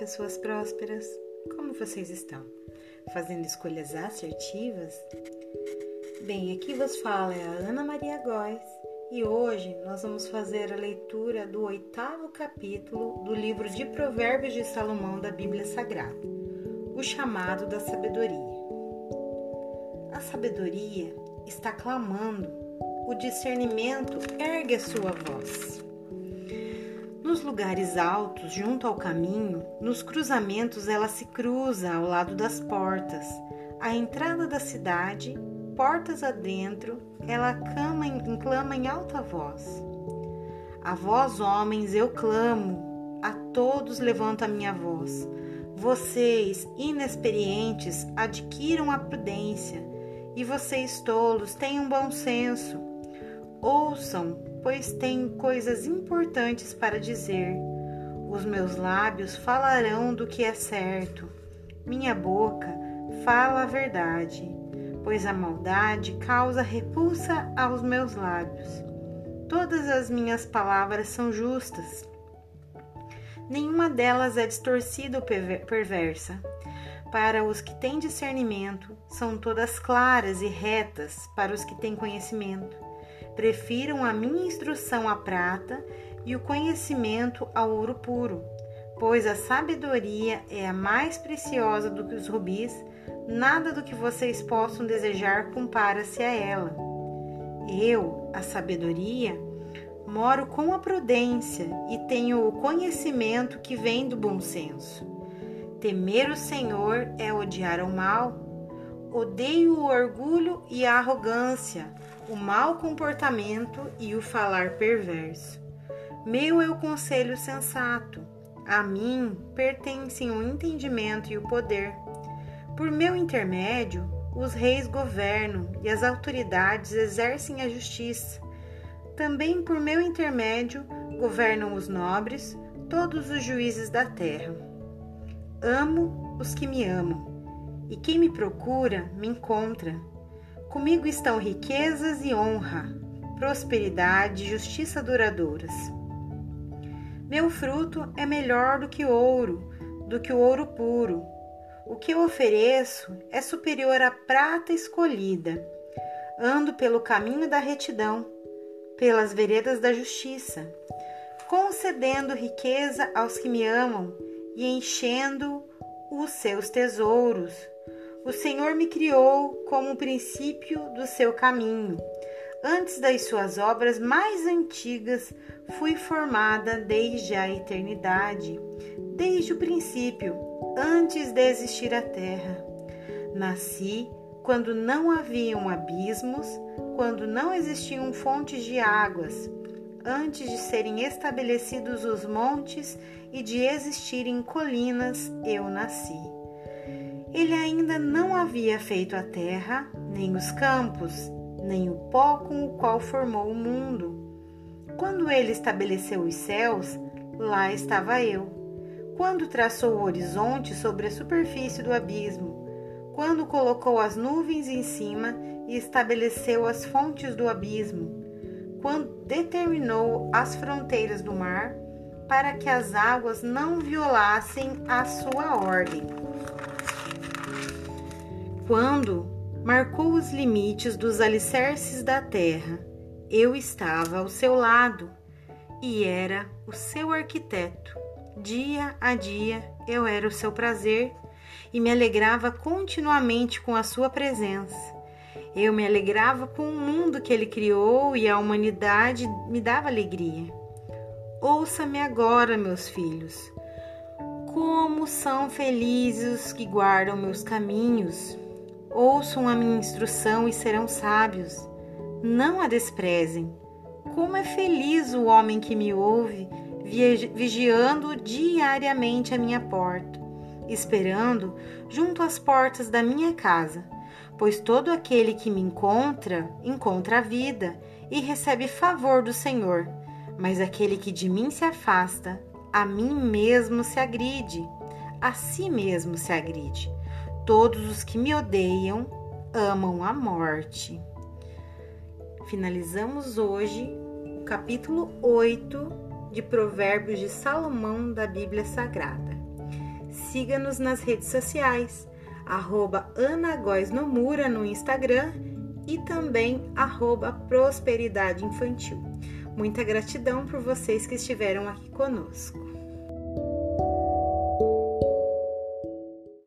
pessoas prósperas! Como vocês estão? Fazendo escolhas assertivas? Bem, aqui vos fala é a Ana Maria Góes e hoje nós vamos fazer a leitura do oitavo capítulo do livro de Provérbios de Salomão da Bíblia Sagrada, o chamado da sabedoria. A sabedoria está clamando, o discernimento ergue a sua voz. Nos lugares altos, junto ao caminho, nos cruzamentos ela se cruza ao lado das portas. À entrada da cidade, portas adentro, ela clama em, clama em alta voz. A vós, homens, eu clamo, a todos levanto a minha voz. Vocês, inexperientes, adquiram a prudência, e vocês, tolos, tenham bom senso. Ouçam, pois tenho coisas importantes para dizer. Os meus lábios falarão do que é certo. Minha boca fala a verdade, pois a maldade causa repulsa aos meus lábios. Todas as minhas palavras são justas. Nenhuma delas é distorcida ou perversa. Para os que têm discernimento, são todas claras e retas para os que têm conhecimento. Prefiram a minha instrução à prata e o conhecimento ao ouro puro, pois a sabedoria é a mais preciosa do que os rubis, nada do que vocês possam desejar compara-se a ela. Eu, a sabedoria, moro com a prudência e tenho o conhecimento que vem do bom senso. Temer o Senhor é odiar o mal. Odeio o orgulho e a arrogância o mau comportamento e o falar perverso. Meu é o conselho sensato. A mim pertencem o entendimento e o poder. Por meu intermédio, os reis governam e as autoridades exercem a justiça. Também por meu intermédio governam os nobres, todos os juízes da terra. Amo os que me amam, e quem me procura me encontra. Comigo estão riquezas e honra, prosperidade e justiça duradouras. Meu fruto é melhor do que ouro, do que o ouro puro. O que eu ofereço é superior à prata escolhida. Ando pelo caminho da retidão, pelas veredas da justiça, concedendo riqueza aos que me amam e enchendo os seus tesouros o Senhor me criou como o princípio do seu caminho. Antes das suas obras mais antigas, fui formada desde a eternidade, desde o princípio, antes de existir a terra. Nasci quando não haviam abismos, quando não existiam fontes de águas, antes de serem estabelecidos os montes e de existirem colinas, eu nasci. Ele ainda não havia feito a terra, nem os campos, nem o pó com o qual formou o mundo. Quando ele estabeleceu os céus, lá estava eu. Quando traçou o horizonte sobre a superfície do abismo, quando colocou as nuvens em cima e estabeleceu as fontes do abismo, quando determinou as fronteiras do mar, para que as águas não violassem a sua ordem quando marcou os limites dos alicerces da terra, eu estava ao seu lado e era o seu arquiteto. Dia a dia eu era o seu prazer e me alegrava continuamente com a sua presença. Eu me alegrava com o mundo que ele criou e a humanidade me dava alegria. Ouça-me agora, meus filhos. Como são felizes os que guardam meus caminhos Ouçam a minha instrução e serão sábios. Não a desprezem. Como é feliz o homem que me ouve, vigiando diariamente a minha porta, esperando junto às portas da minha casa, pois todo aquele que me encontra, encontra a vida e recebe favor do Senhor. Mas aquele que de mim se afasta, a mim mesmo se agride, a si mesmo se agride. Todos os que me odeiam amam a morte. Finalizamos hoje o capítulo 8 de Provérbios de Salomão da Bíblia Sagrada. siga-nos nas redes sociais, arroba Nomura no Instagram e também arroba Prosperidade Infantil. Muita gratidão por vocês que estiveram aqui conosco.